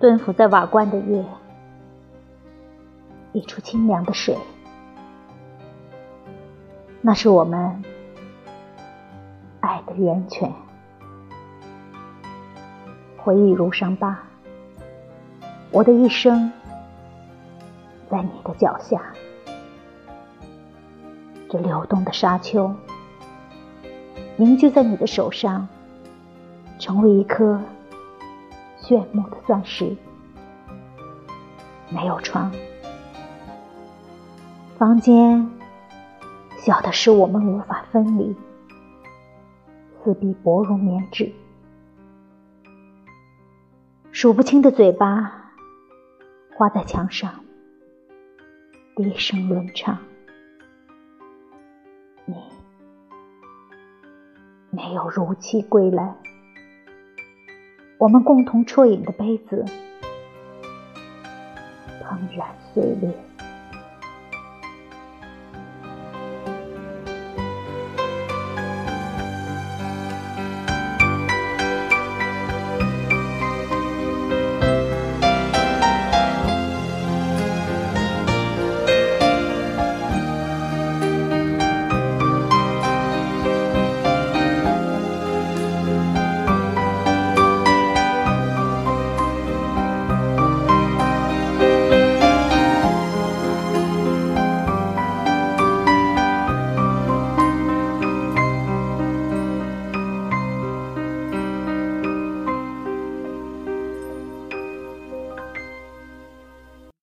蹲伏在瓦罐的夜，一出清凉的水，那是我们爱的源泉。回忆如伤疤，我的一生在你的脚下。这流动的沙丘，凝聚在你的手上，成为一颗炫目的钻石。没有床，房间小的使我们无法分离，四壁薄如棉纸。数不清的嘴巴画在墙上，低声轮唱。你没有如期归来，我们共同啜饮的杯子怦然碎裂。